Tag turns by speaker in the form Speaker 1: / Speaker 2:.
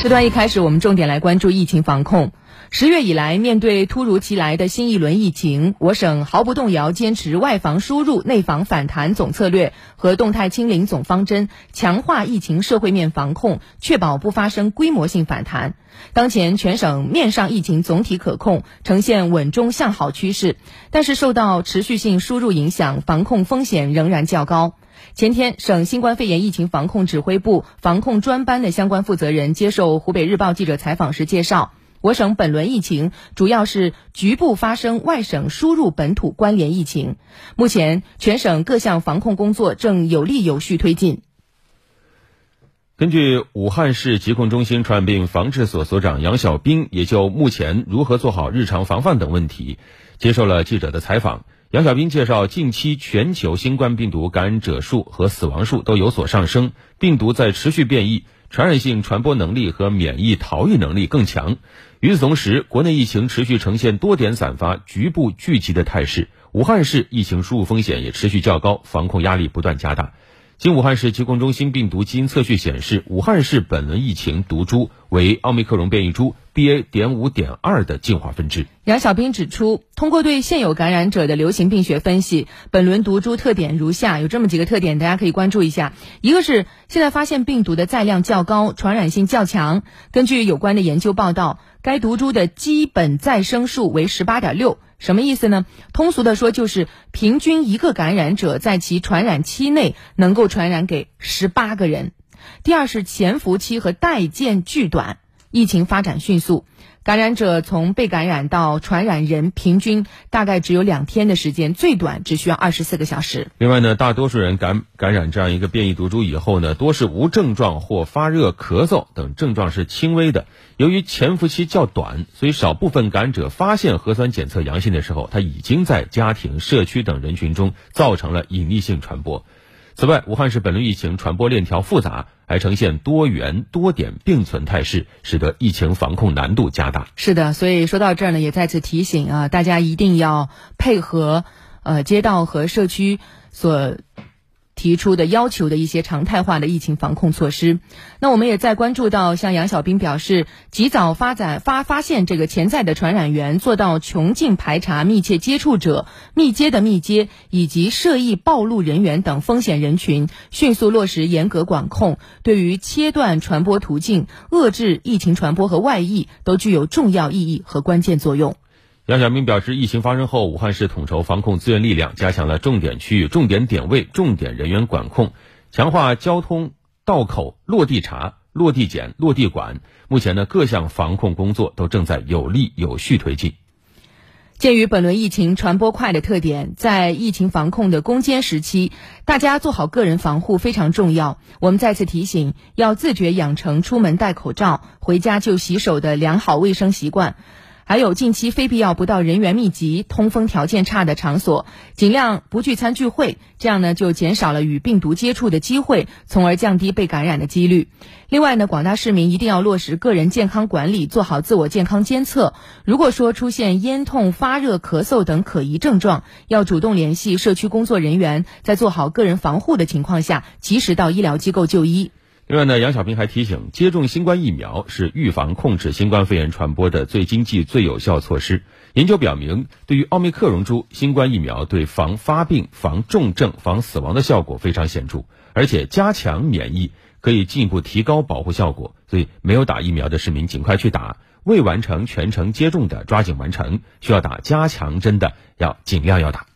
Speaker 1: 时段一开始，我们重点来关注疫情防控。十月以来，面对突如其来的新一轮疫情，我省毫不动摇坚持外防输入、内防反弹总策略和动态清零总方针，强化疫情社会面防控，确保不发生规模性反弹。当前全省面上疫情总体可控，呈现稳中向好趋势，但是受到持续性输入影响，防控风险仍然较高。前天，省新冠肺炎疫情防控指挥部防控专班的相关负责人接受湖北日报记者采访时介绍，我省本轮疫情主要是局部发生外省输入本土关联疫情，目前全省各项防控工作正有力有序推进。
Speaker 2: 根据武汉市疾控中心传染病防治所所长杨晓兵，也就目前如何做好日常防范等问题，接受了记者的采访。杨晓斌介绍，近期全球新冠病毒感染者数和死亡数都有所上升，病毒在持续变异，传染性传播能力和免疫逃逸能力更强。与此同时，国内疫情持续呈现多点散发、局部聚集的态势，武汉市疫情输入风险也持续较高，防控压力不断加大。经武汉市疾控中心病毒基因测序显示，武汉市本轮疫情毒株为奥密克戎变异株 BA. 点五点二的进化分支。
Speaker 1: 杨小兵指出，通过对现有感染者的流行病学分析，本轮毒株特点如下：有这么几个特点，大家可以关注一下。一个是现在发现病毒的载量较高，传染性较强。根据有关的研究报道，该毒株的基本再生数为十八点六。什么意思呢？通俗的说，就是平均一个感染者在其传染期内能够传染给十八个人。第二是潜伏期和待见巨短，疫情发展迅速。感染者从被感染到传染人，平均大概只有两天的时间，最短只需要二十四个小时。
Speaker 2: 另外呢，大多数人感感染这样一个变异毒株以后呢，多是无症状或发热、咳嗽等症状是轻微的。由于潜伏期较短，所以少部分感染者发现核酸检测阳性的时候，他已经在家庭、社区等人群中造成了隐匿性传播。此外，武汉市本轮疫情传播链条复杂，还呈现多元多点并存态势，使得疫情防控难度加大。
Speaker 1: 是的，所以说到这儿呢，也再次提醒啊，大家一定要配合，呃，街道和社区所。提出的要求的一些常态化的疫情防控措施，那我们也在关注到，像杨小兵表示，及早发展发发现这个潜在的传染源，做到穷尽排查密切接触者、密接的密接以及涉疫暴露人员等风险人群，迅速落实严格管控，对于切断传播途径、遏制疫情传播和外溢，都具有重要意义和关键作用。
Speaker 2: 杨晓明表示，疫情发生后，武汉市统筹防控资源力量，加强了重点区域、重点点位、重点人员管控，强化交通道口落地查、落地检、落地管。目前呢，各项防控工作都正在有力有序推进。
Speaker 1: 鉴于本轮疫情传播快的特点，在疫情防控的攻坚时期，大家做好个人防护非常重要。我们再次提醒，要自觉养成出门戴口罩、回家就洗手的良好卫生习惯。还有近期非必要不到人员密集、通风条件差的场所，尽量不聚餐聚会，这样呢就减少了与病毒接触的机会，从而降低被感染的几率。另外呢，广大市民一定要落实个人健康管理，做好自我健康监测。如果说出现咽痛、发热、咳嗽等可疑症状，要主动联系社区工作人员，在做好个人防护的情况下，及时到医疗机构就医。
Speaker 2: 另外呢，杨小平还提醒，接种新冠疫苗是预防控制新冠肺炎传播的最经济、最有效措施。研究表明，对于奥密克戎株新冠疫苗，对防发病、防重症、防死亡的效果非常显著，而且加强免疫可以进一步提高保护效果。所以，没有打疫苗的市民尽快去打；未完成全程接种的抓紧完成；需要打加强针的要尽量要打。